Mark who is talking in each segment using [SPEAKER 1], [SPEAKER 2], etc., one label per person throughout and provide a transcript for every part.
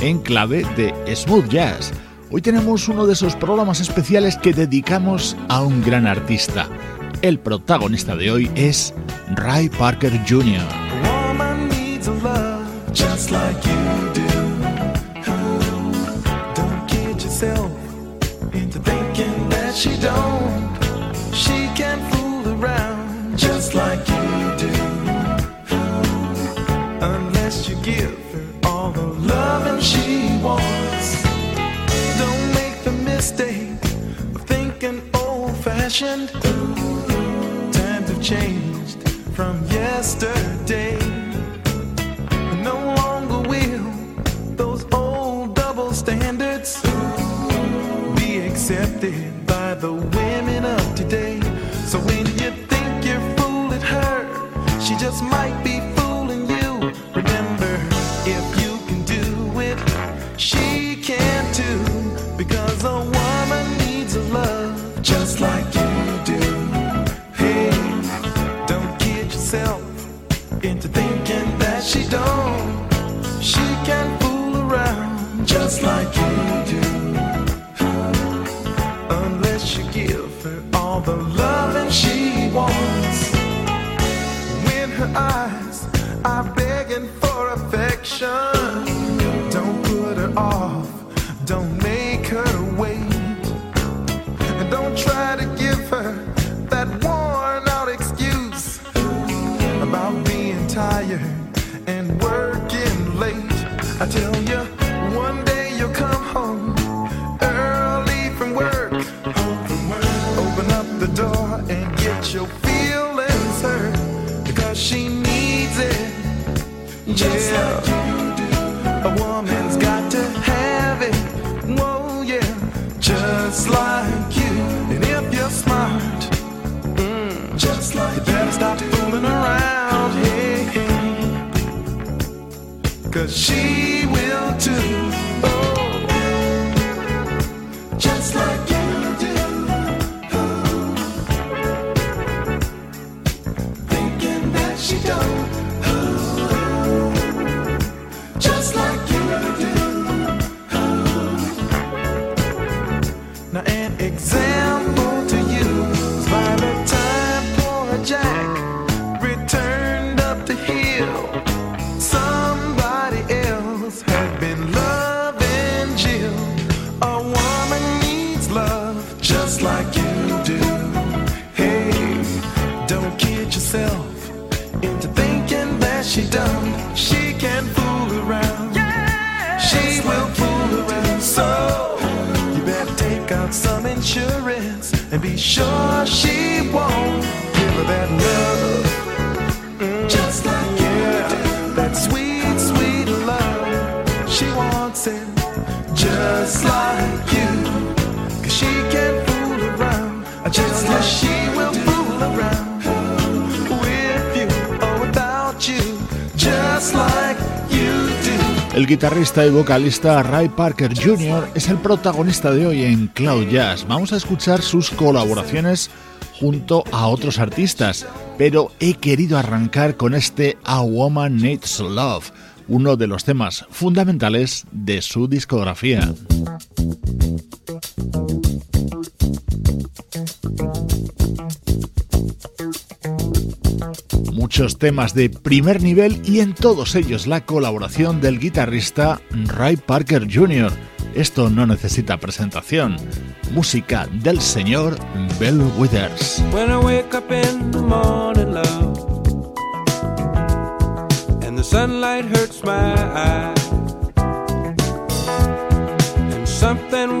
[SPEAKER 1] en clave de smooth jazz. Hoy tenemos uno de esos programas especiales que dedicamos a un gran artista. El protagonista de hoy es Ray Parker Jr.
[SPEAKER 2] fashioned. Times have changed from yesterday. No longer will those old double standards be accepted by the women of today. So when you think you're fooling her, she just might be and be sure she won't give her that love. Mm, Just like yeah, that sweet, sweet love. She wants it just like
[SPEAKER 1] El guitarrista y vocalista Ray Parker Jr. es el protagonista de hoy en Cloud Jazz. Vamos a escuchar sus colaboraciones junto a otros artistas, pero he querido arrancar con este A Woman Needs Love, uno de los temas fundamentales de su discografía. Muchos temas de primer nivel y en todos ellos la colaboración del guitarrista Ray Parker Jr. Esto no necesita presentación. Música del señor Bell Withers.
[SPEAKER 3] And the sunlight hurts my and something.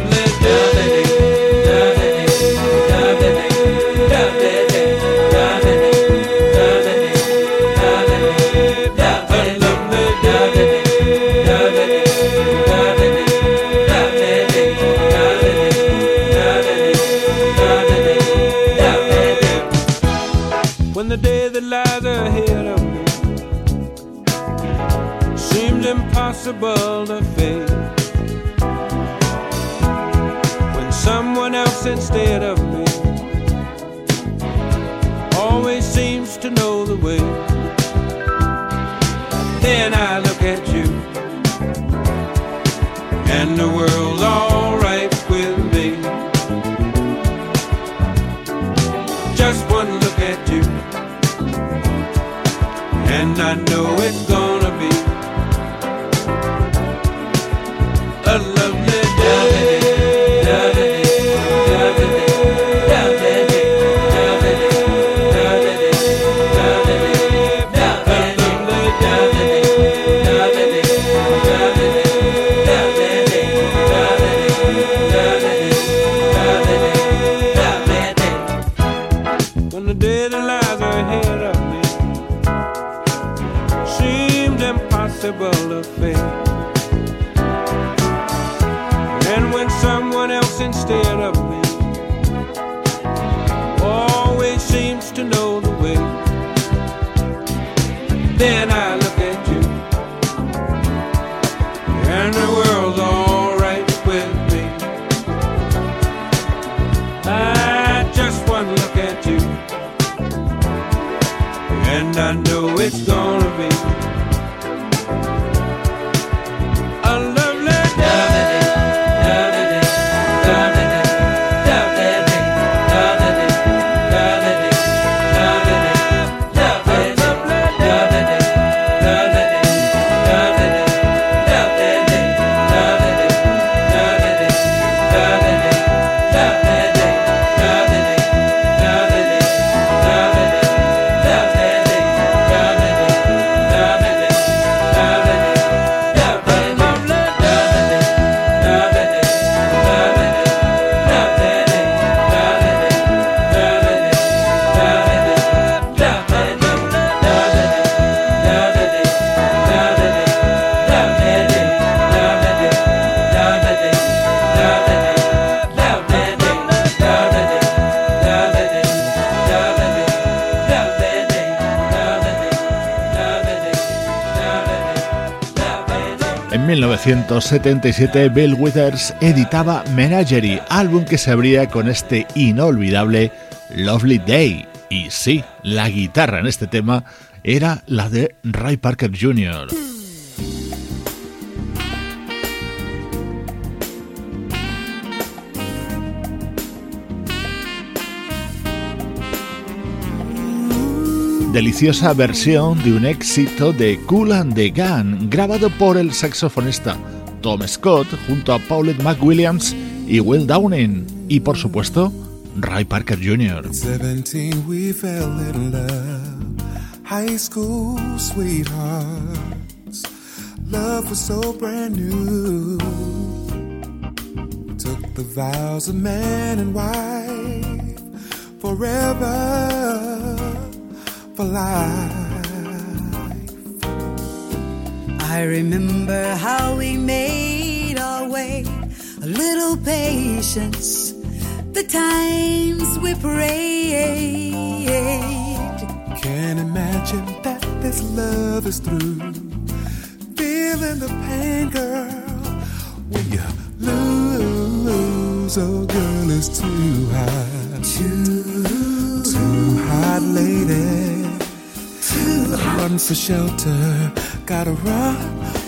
[SPEAKER 3] you.
[SPEAKER 1] 1977 Bill Withers editaba Menagerie, álbum que se abría con este inolvidable Lovely Day. Y sí, la guitarra en este tema era la de Ray Parker Jr. deliciosa versión de un éxito de Cool and the Gun, grabado por el saxofonista Tom Scott junto a Paulette McWilliams y Will Downing, y por supuesto, Ray Parker Jr.
[SPEAKER 4] 17 we fell in love. High school sweethearts. Love was so brand new. Took the vows of man and wife forever for life
[SPEAKER 5] I remember how we made our way, a little patience, the times we prayed.
[SPEAKER 4] Can't imagine that this love is through. feeling the pain, girl. When you lose, oh girl, it's too hot.
[SPEAKER 5] Too,
[SPEAKER 4] Too hot, lady.
[SPEAKER 5] too hot.
[SPEAKER 4] Run for shelter, gotta run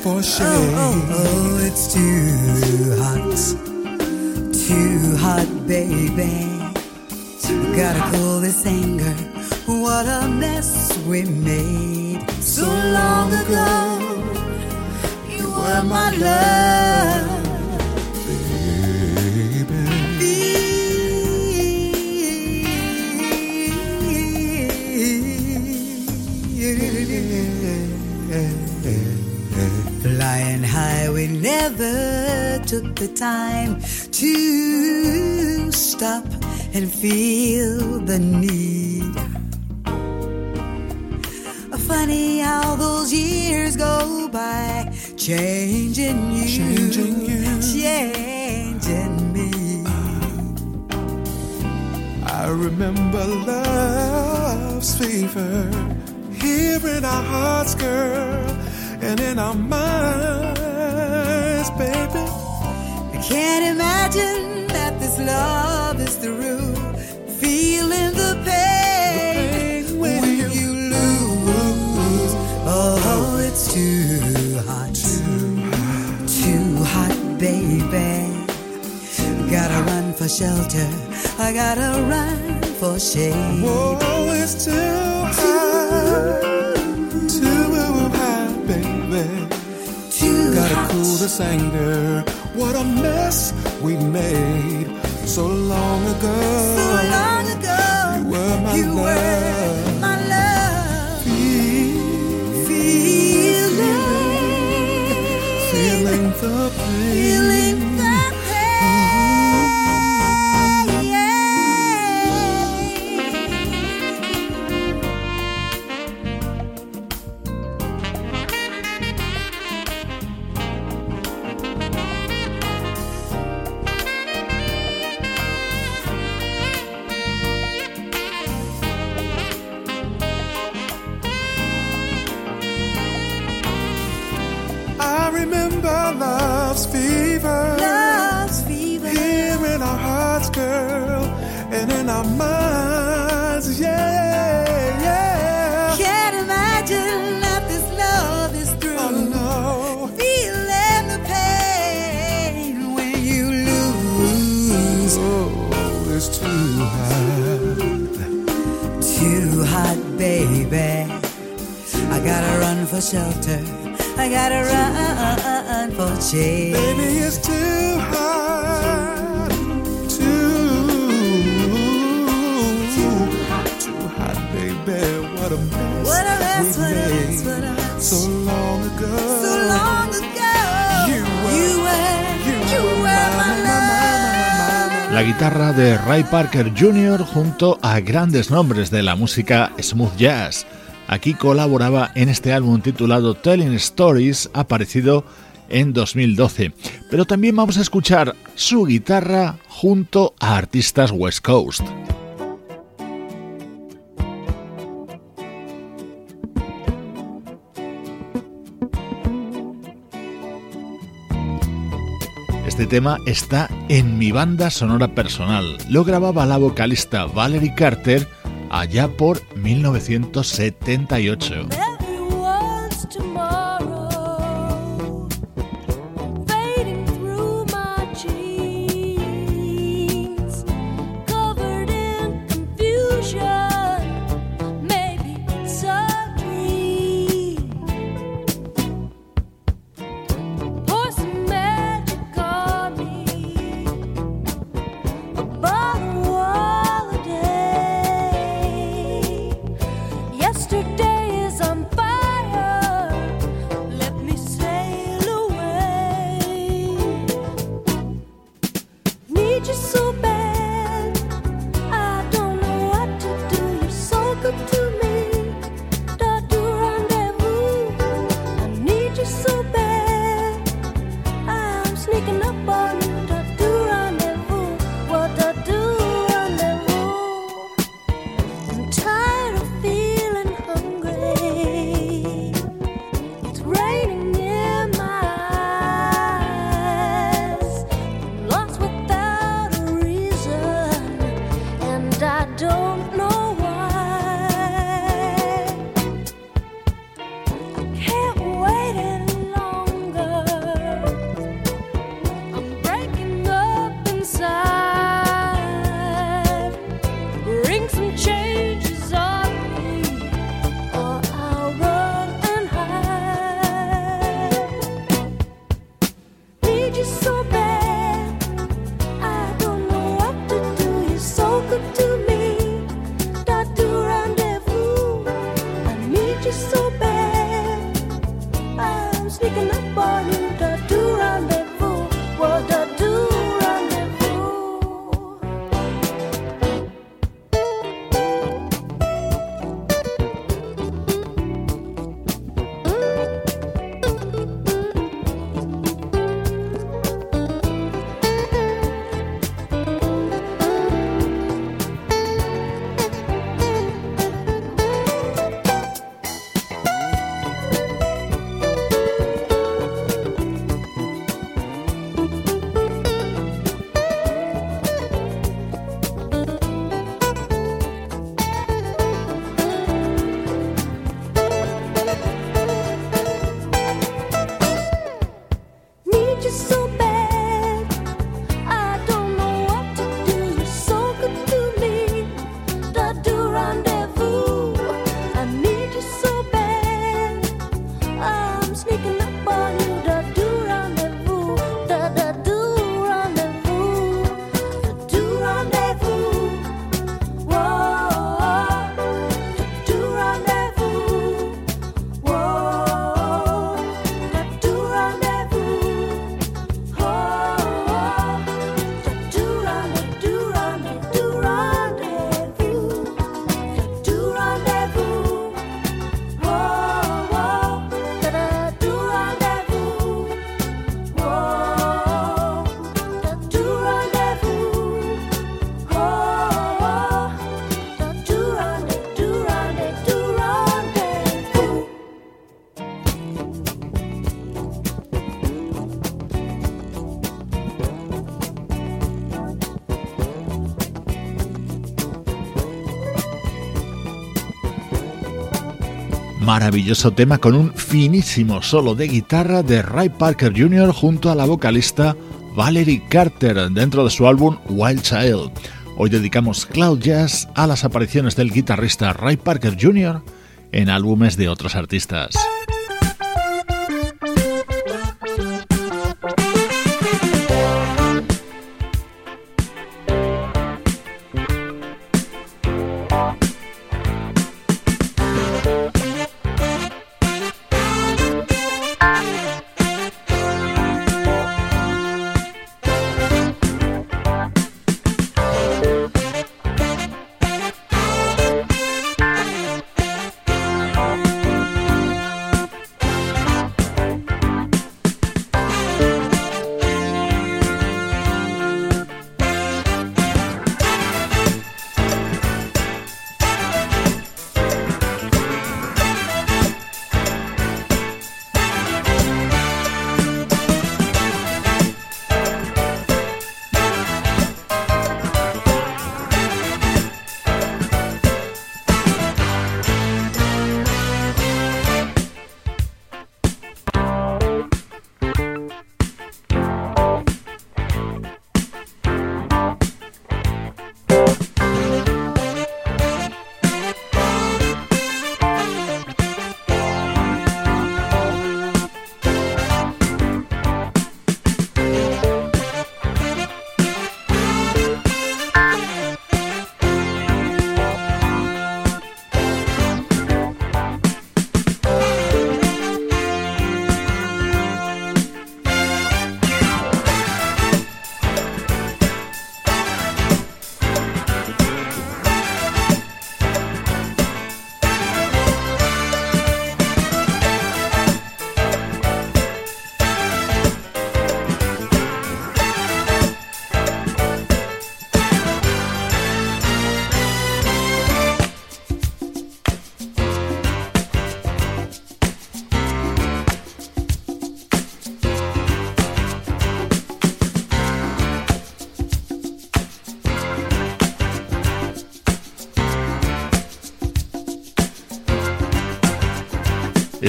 [SPEAKER 4] for shade.
[SPEAKER 5] Oh, oh, oh, it's too hot. Too hot, baby. Gotta cool this anger. What a mess we made so long ago. You were my love. Never took the time to stop and feel the need. Funny how those years go by, changing you,
[SPEAKER 4] Changing you.
[SPEAKER 5] changing me.
[SPEAKER 4] I remember love's fever here in our hearts, girl, and in our minds, baby.
[SPEAKER 5] I can't imagine that this love is through. Feeling the pain,
[SPEAKER 4] pain
[SPEAKER 5] when,
[SPEAKER 4] when
[SPEAKER 5] you,
[SPEAKER 4] you
[SPEAKER 5] lose. Oh, it's too hot, too hot, baby. Gotta run for shelter. I gotta run for shade.
[SPEAKER 4] Whoa, it's too hot, this anger. What a mess we made so long ago.
[SPEAKER 5] So long ago,
[SPEAKER 4] You were my
[SPEAKER 5] you were
[SPEAKER 4] love.
[SPEAKER 5] my love.
[SPEAKER 4] Feel-
[SPEAKER 5] Feeling,
[SPEAKER 4] Feeling the pain.
[SPEAKER 1] Parker Jr. junto a grandes nombres de la música smooth jazz. Aquí colaboraba en este álbum titulado Telling Stories, aparecido en 2012. Pero también vamos a escuchar su guitarra junto a artistas West Coast. Este tema está en mi banda sonora personal. Lo grababa la vocalista Valerie Carter allá por 1978. Maravilloso tema con un finísimo solo de guitarra de Ray Parker Jr. junto a la vocalista Valerie Carter dentro de su álbum Wild Child. Hoy dedicamos Cloud Jazz a las apariciones del guitarrista Ray Parker Jr. en álbumes de otros artistas.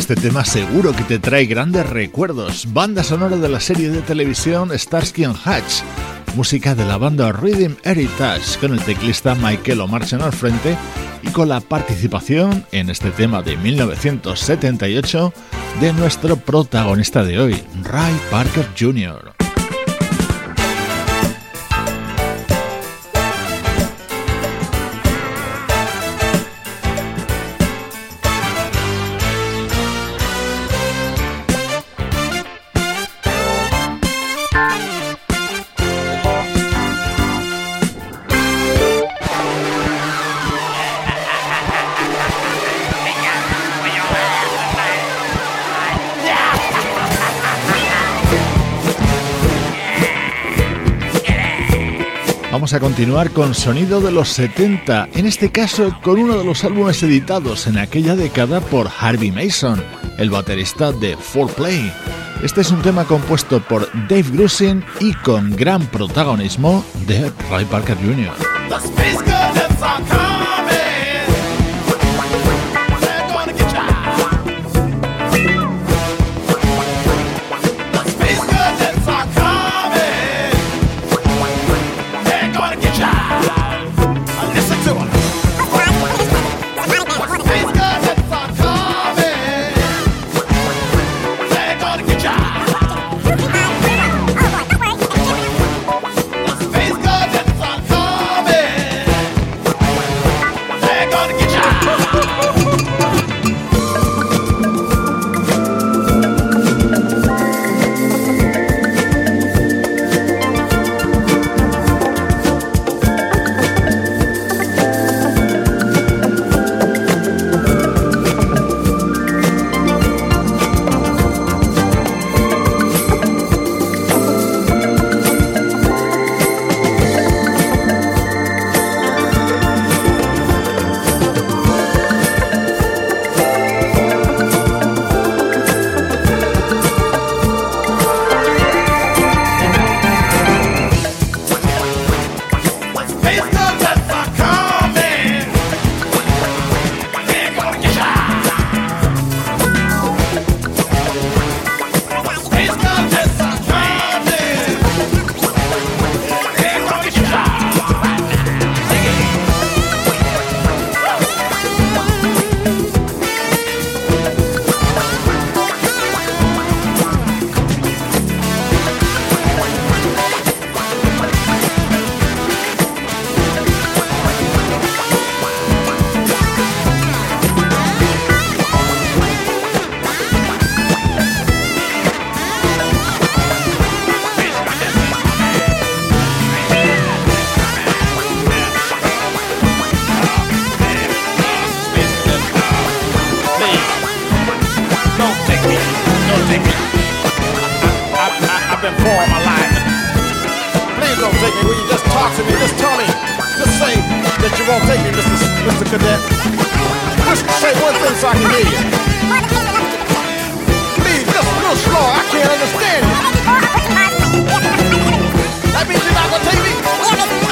[SPEAKER 1] Este tema seguro que te trae grandes recuerdos. Banda sonora de la serie de televisión Starsky and Hutch. Música de la banda Rhythm Heritage con el teclista Michael O'Marchen al frente y con la participación en este tema de 1978 de nuestro protagonista de hoy, Ray Parker Jr. A continuar con sonido de los 70, en este caso con uno de los álbumes editados en aquella década por Harvey Mason, el baterista de 4Play. Este es un tema compuesto por Dave Grusin y con gran protagonismo de Ray Parker Jr.
[SPEAKER 6] for my life. Please don't take me. Will you just talk to me? Just tell me. Just say that you won't take me, Mr. S- Mr. Cadet. Just say one thing so I can hear you. Please, just a little slow. I can't understand you. That means you're not gonna take me?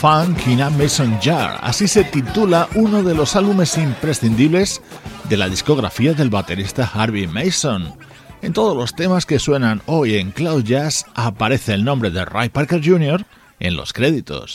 [SPEAKER 1] Funk in a Mason Jar, así se titula uno de los álbumes imprescindibles de la discografía del baterista Harvey Mason. En todos los temas que suenan hoy en Cloud Jazz aparece el nombre de Ray Parker Jr. en los créditos.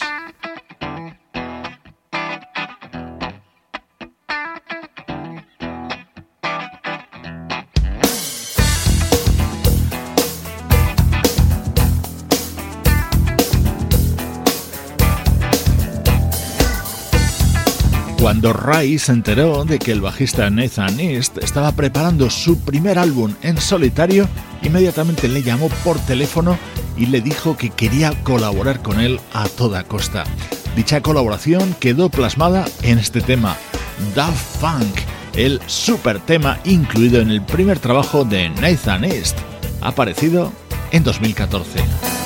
[SPEAKER 1] Cuando Ray se enteró de que el bajista Nathan East estaba preparando su primer álbum en solitario, inmediatamente le llamó por teléfono y le dijo que quería colaborar con él a toda costa. Dicha colaboración quedó plasmada en este tema, Daft Funk, el super tema incluido en el primer trabajo de Nathan East, aparecido en 2014.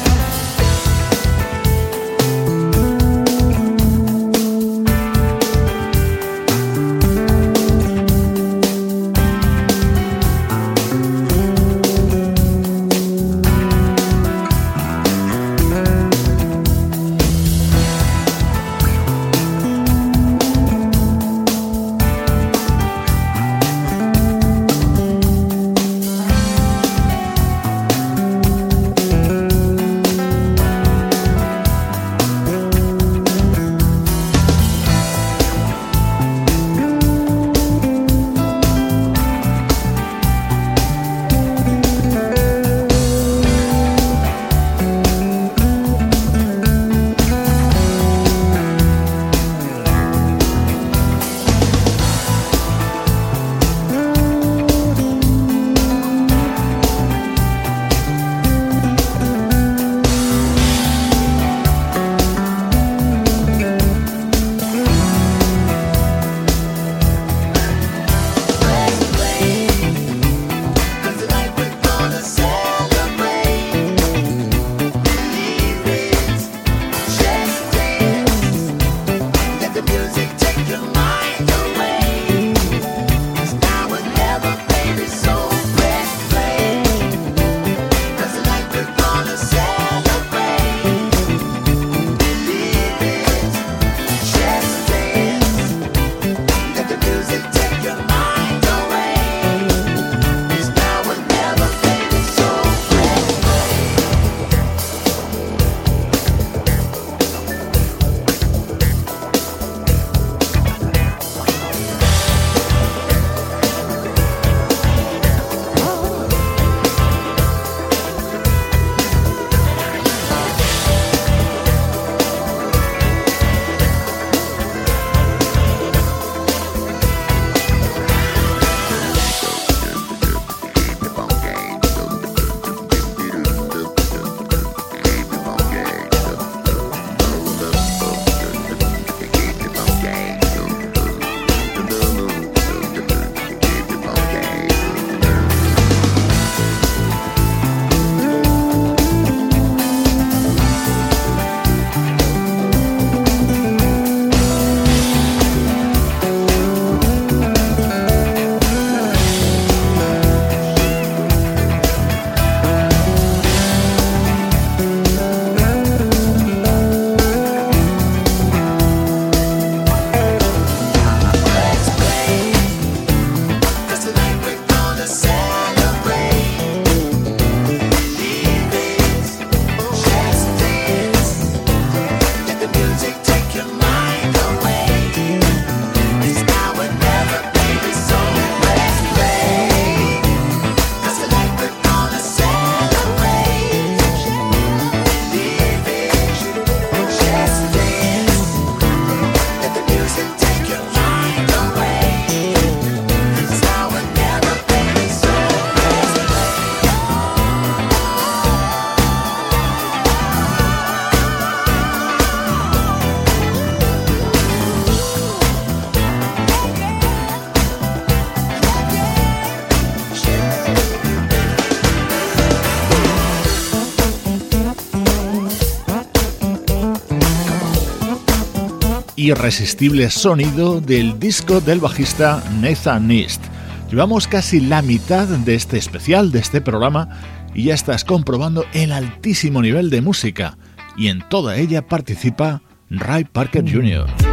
[SPEAKER 2] Irresistible sonido del disco del bajista Nathan Nist. Llevamos casi la mitad de este especial, de este programa, y ya estás comprobando el altísimo nivel de música, y en toda ella participa Ray Parker Jr.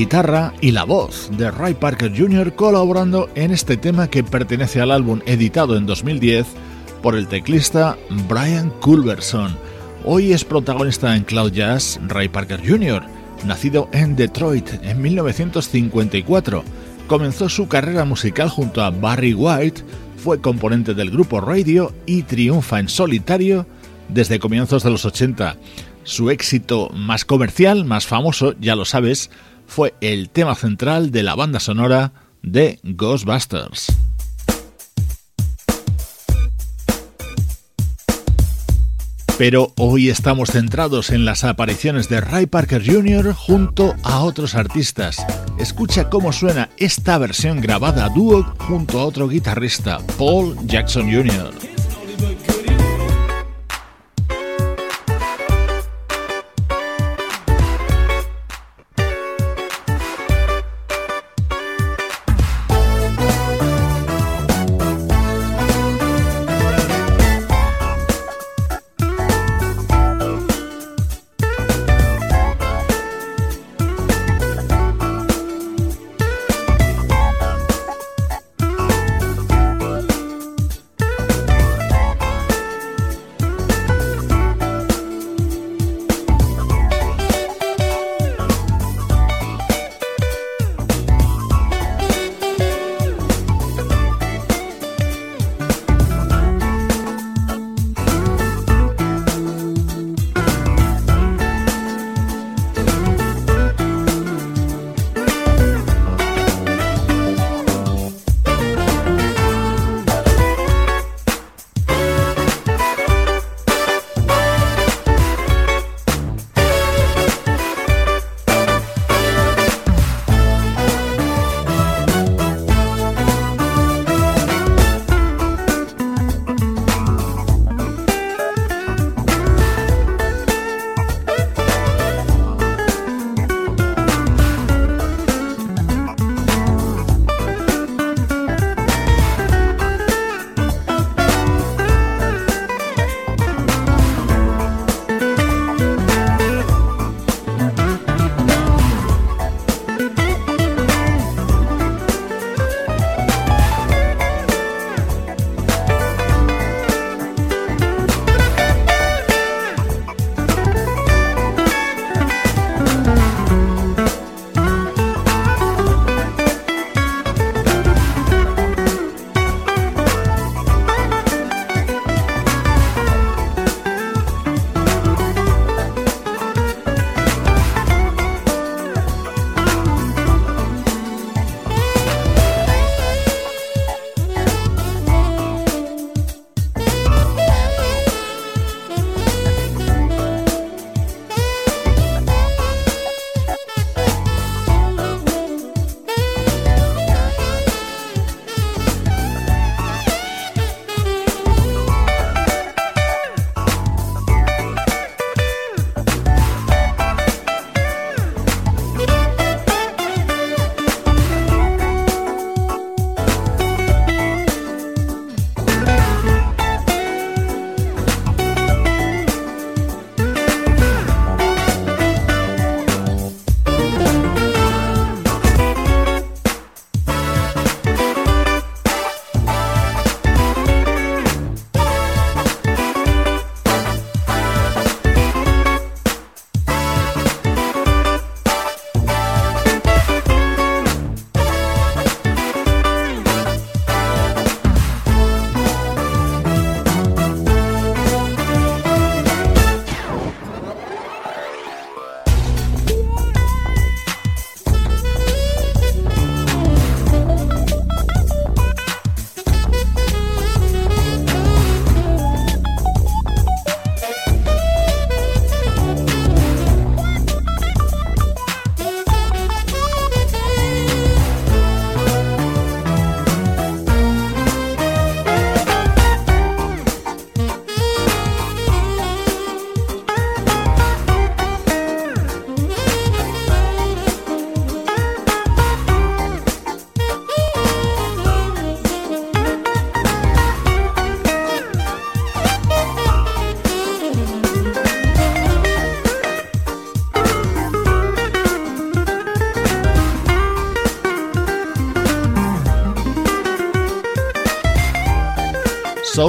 [SPEAKER 1] guitarra y la voz de Ray Parker Jr. colaborando en este tema que pertenece al álbum editado en 2010 por el teclista Brian Culberson. Hoy es protagonista en Cloud Jazz Ray Parker Jr., nacido en Detroit en 1954. Comenzó su carrera musical junto a Barry White, fue componente del grupo Radio y triunfa en solitario desde comienzos de los 80. Su éxito más comercial, más famoso, ya lo sabes, fue el tema central de la banda sonora de Ghostbusters. Pero hoy estamos centrados en las apariciones de Ray Parker Jr. junto a otros artistas. Escucha cómo suena esta versión grabada a dúo junto a otro guitarrista, Paul Jackson Jr.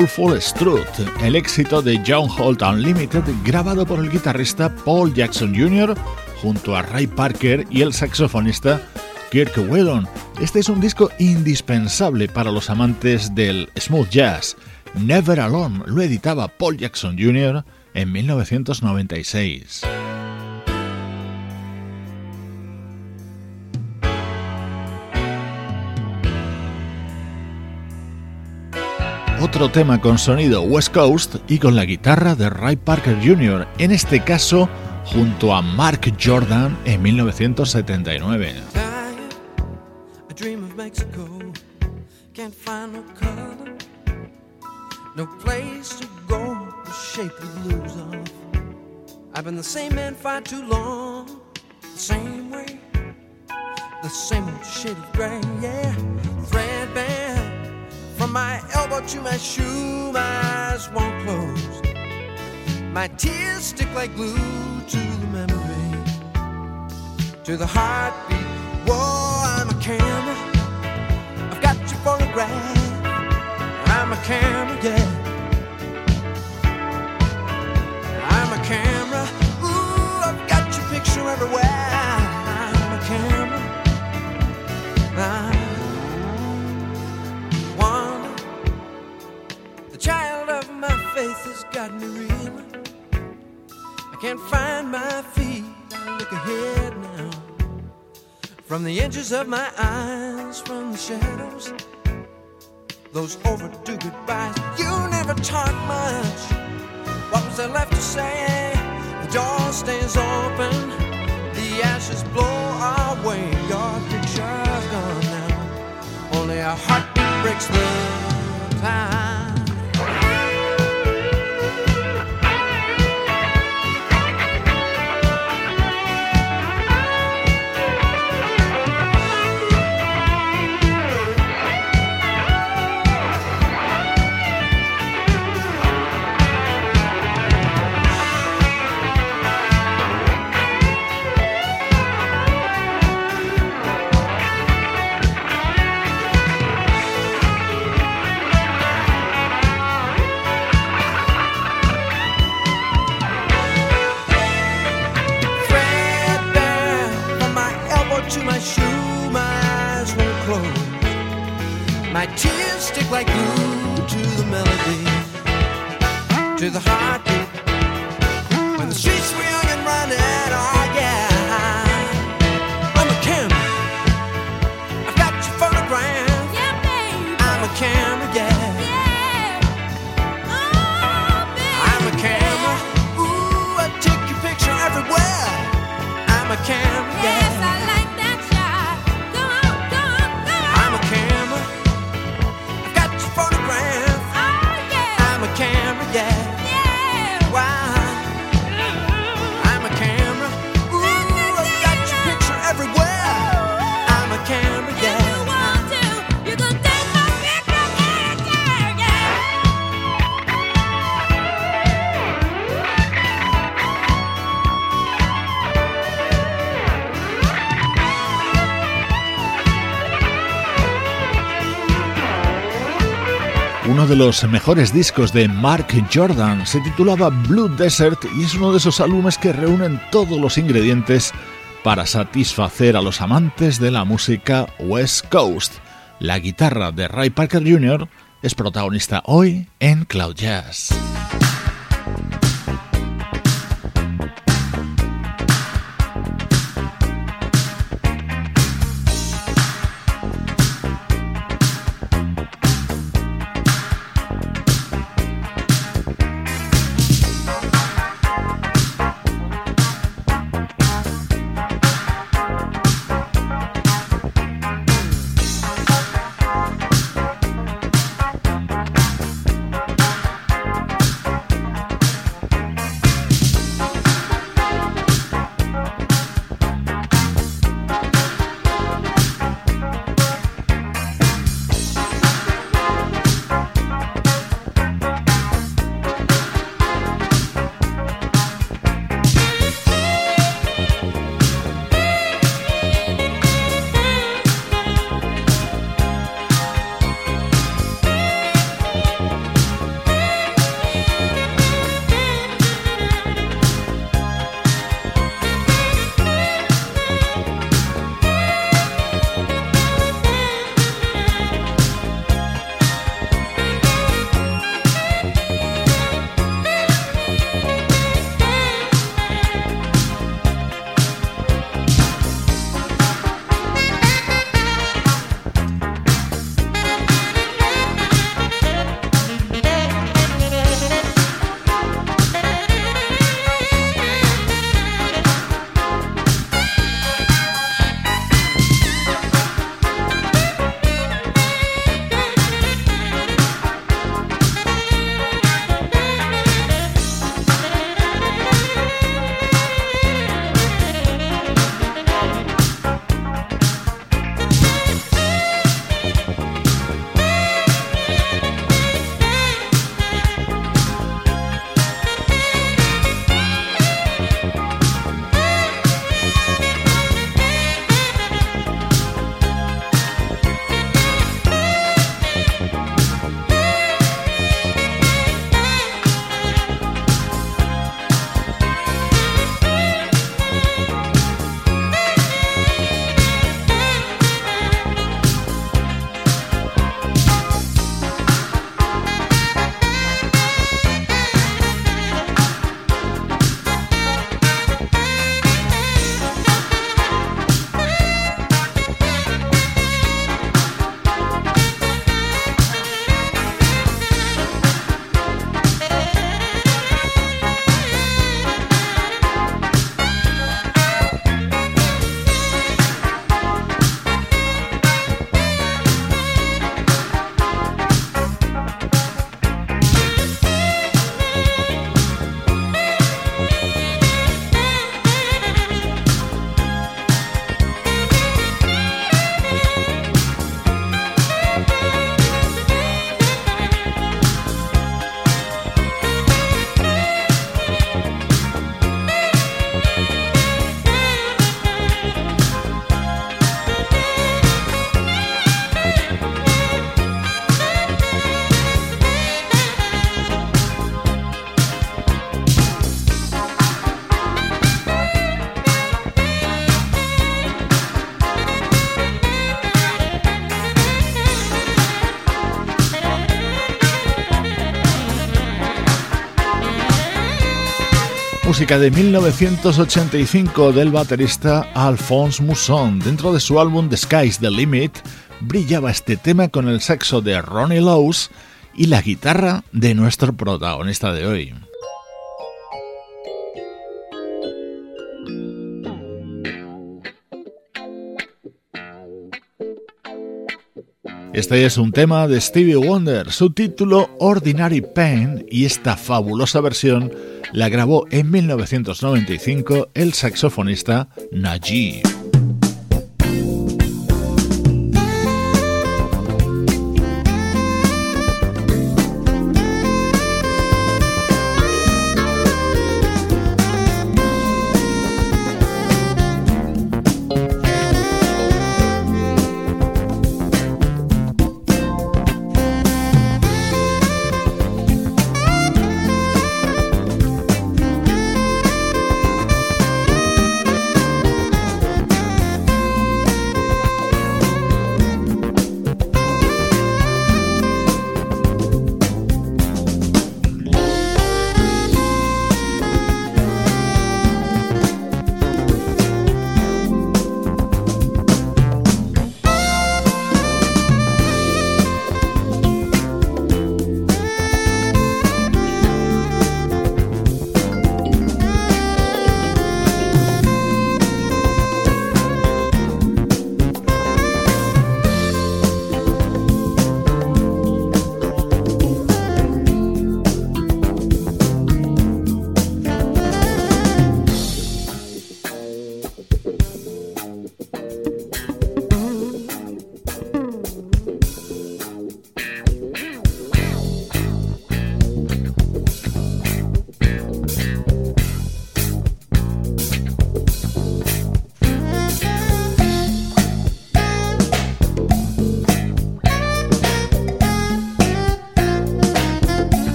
[SPEAKER 1] Soulful Strut, el éxito de John Holt Unlimited grabado por el guitarrista Paul Jackson Jr. junto a Ray Parker y el saxofonista Kirk Whelan. Este es un disco indispensable para los amantes del smooth jazz. Never Alone lo editaba Paul Jackson Jr. en 1996. Otro tema con sonido West Coast y con la guitarra de Ray Parker Jr., en este caso junto a Mark Jordan en 1979.
[SPEAKER 7] No place to go, the shape the blues off. I've been the same man too long, same way, the same yeah. From my elbow to my shoe, my eyes won't close. My tears stick like glue to the memory, to the heartbeat. Whoa, I'm a camera. I've got your photograph. I'm a camera, yeah. I'm a camera. Ooh, I've got your picture everywhere. Got me reeling. I can't find my feet. I look ahead now. From the edges of my eyes, from the shadows, those overdue goodbyes. You never talk much. What was there left to say? The door stays open. The ashes blow away. Your picture's gone now. Only a heartbeat breaks the time. My tears stick like glue to the melody, to the heartbeat.
[SPEAKER 1] Uno de los mejores discos de Mark Jordan se titulaba Blue Desert y es uno de esos álbumes que reúnen todos los ingredientes para satisfacer a los amantes de la música West Coast. La guitarra de Ray Parker Jr. es protagonista hoy en Cloud Jazz. Música de 1985 del baterista Alphonse Mousson. Dentro de su álbum The Sky's the Limit brillaba este tema con el saxo de Ronnie Lowes y la guitarra de nuestro protagonista de hoy. Este es un tema de Stevie Wonder, su título Ordinary Pain y esta fabulosa versión la grabó en 1995 el saxofonista Najee.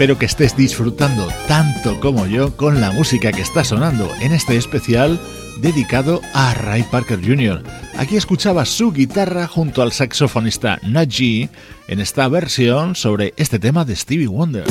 [SPEAKER 1] Espero que estés disfrutando tanto como yo con la música que está sonando en este especial dedicado a Ray Parker Jr. Aquí escuchaba su guitarra junto al saxofonista Najee en esta versión sobre este tema de Stevie Wonder.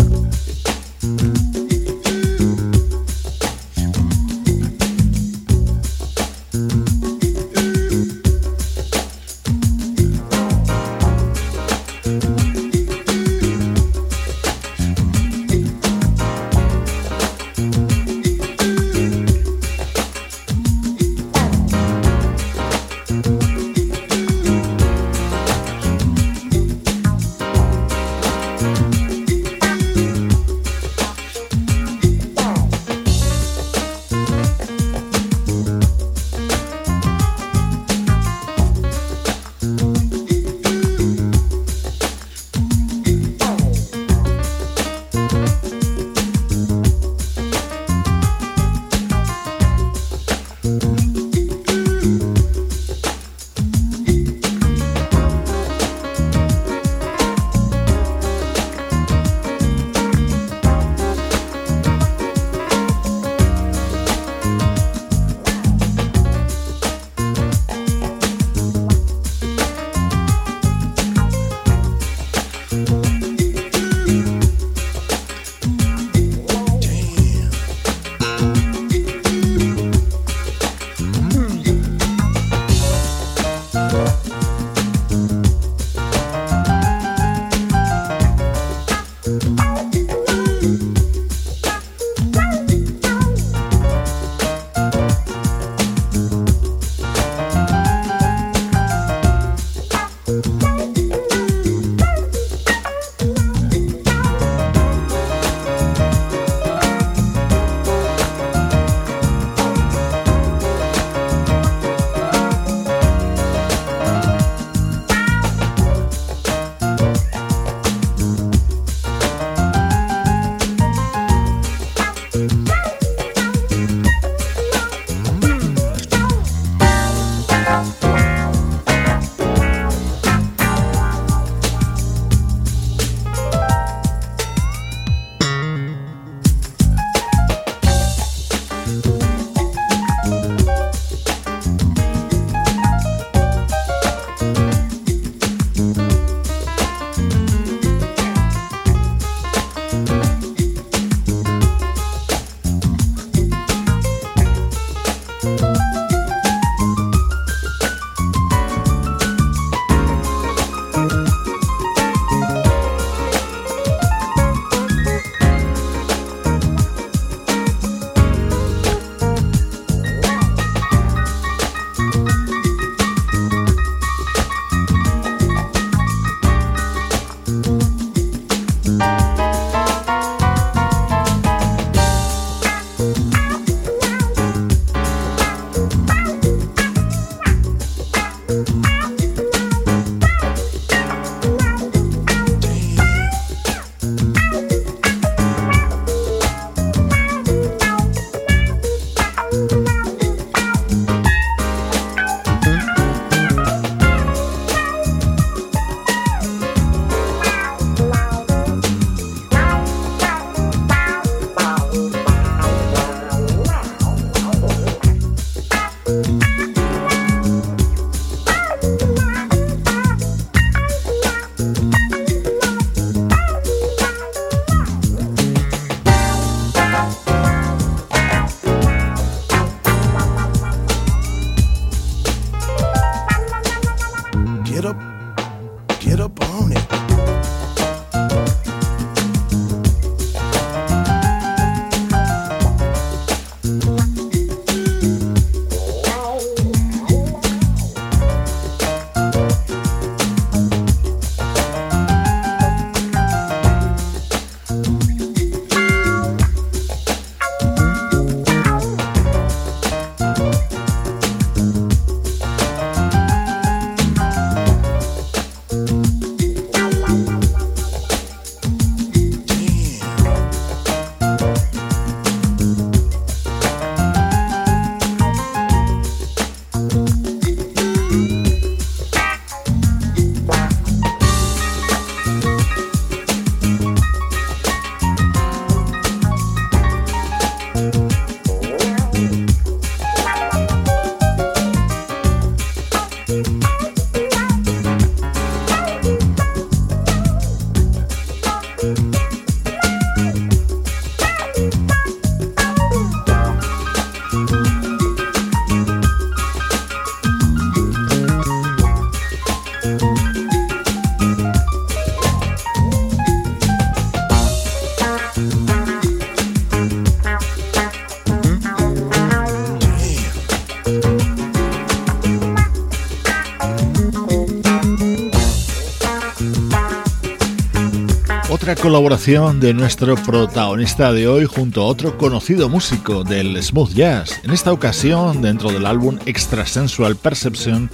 [SPEAKER 1] Colaboración de nuestro protagonista de hoy junto a otro conocido músico del smooth jazz, en esta ocasión dentro del álbum Extrasensual Perception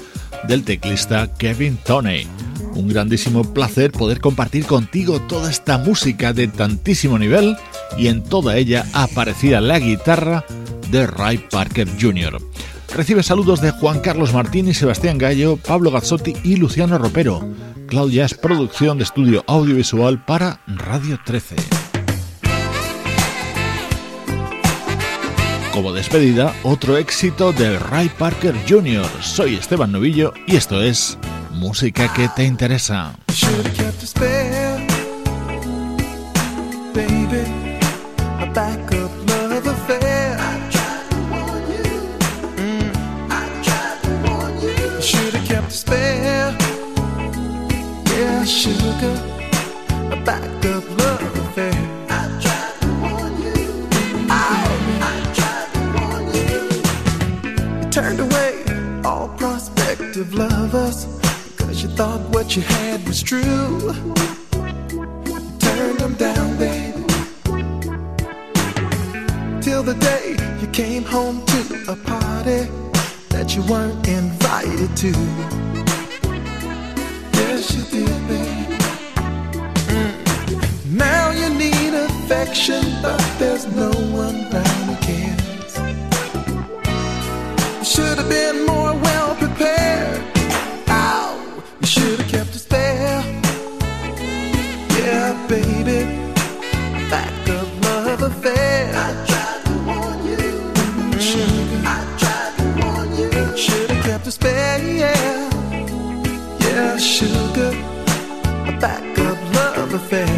[SPEAKER 1] del teclista Kevin Toney. Un grandísimo placer poder compartir contigo toda esta música de tantísimo nivel y en toda ella aparecía la guitarra de Ray Parker Jr. Recibe saludos de Juan Carlos Martín y Sebastián Gallo, Pablo Gazzotti y Luciano Ropero. Claudia es producción de estudio audiovisual para Radio 13. Como despedida, otro éxito de Ray Parker Jr. Soy Esteban Novillo y esto es Música que te interesa.
[SPEAKER 2] Prospective lovers. Cause you thought what you had was true. Turned them down, baby. Till the day you came home to a party that you weren't invited to. Yes, you did, baby. Mm. Now you need affection, but there's no one around who cares. Should have been more should have kept a spare. Yeah, baby, back up love affair. I tried to warn you, sugar. I tried to warn you. Should have kept a spare. Yeah, yeah, sugar, a backup love affair.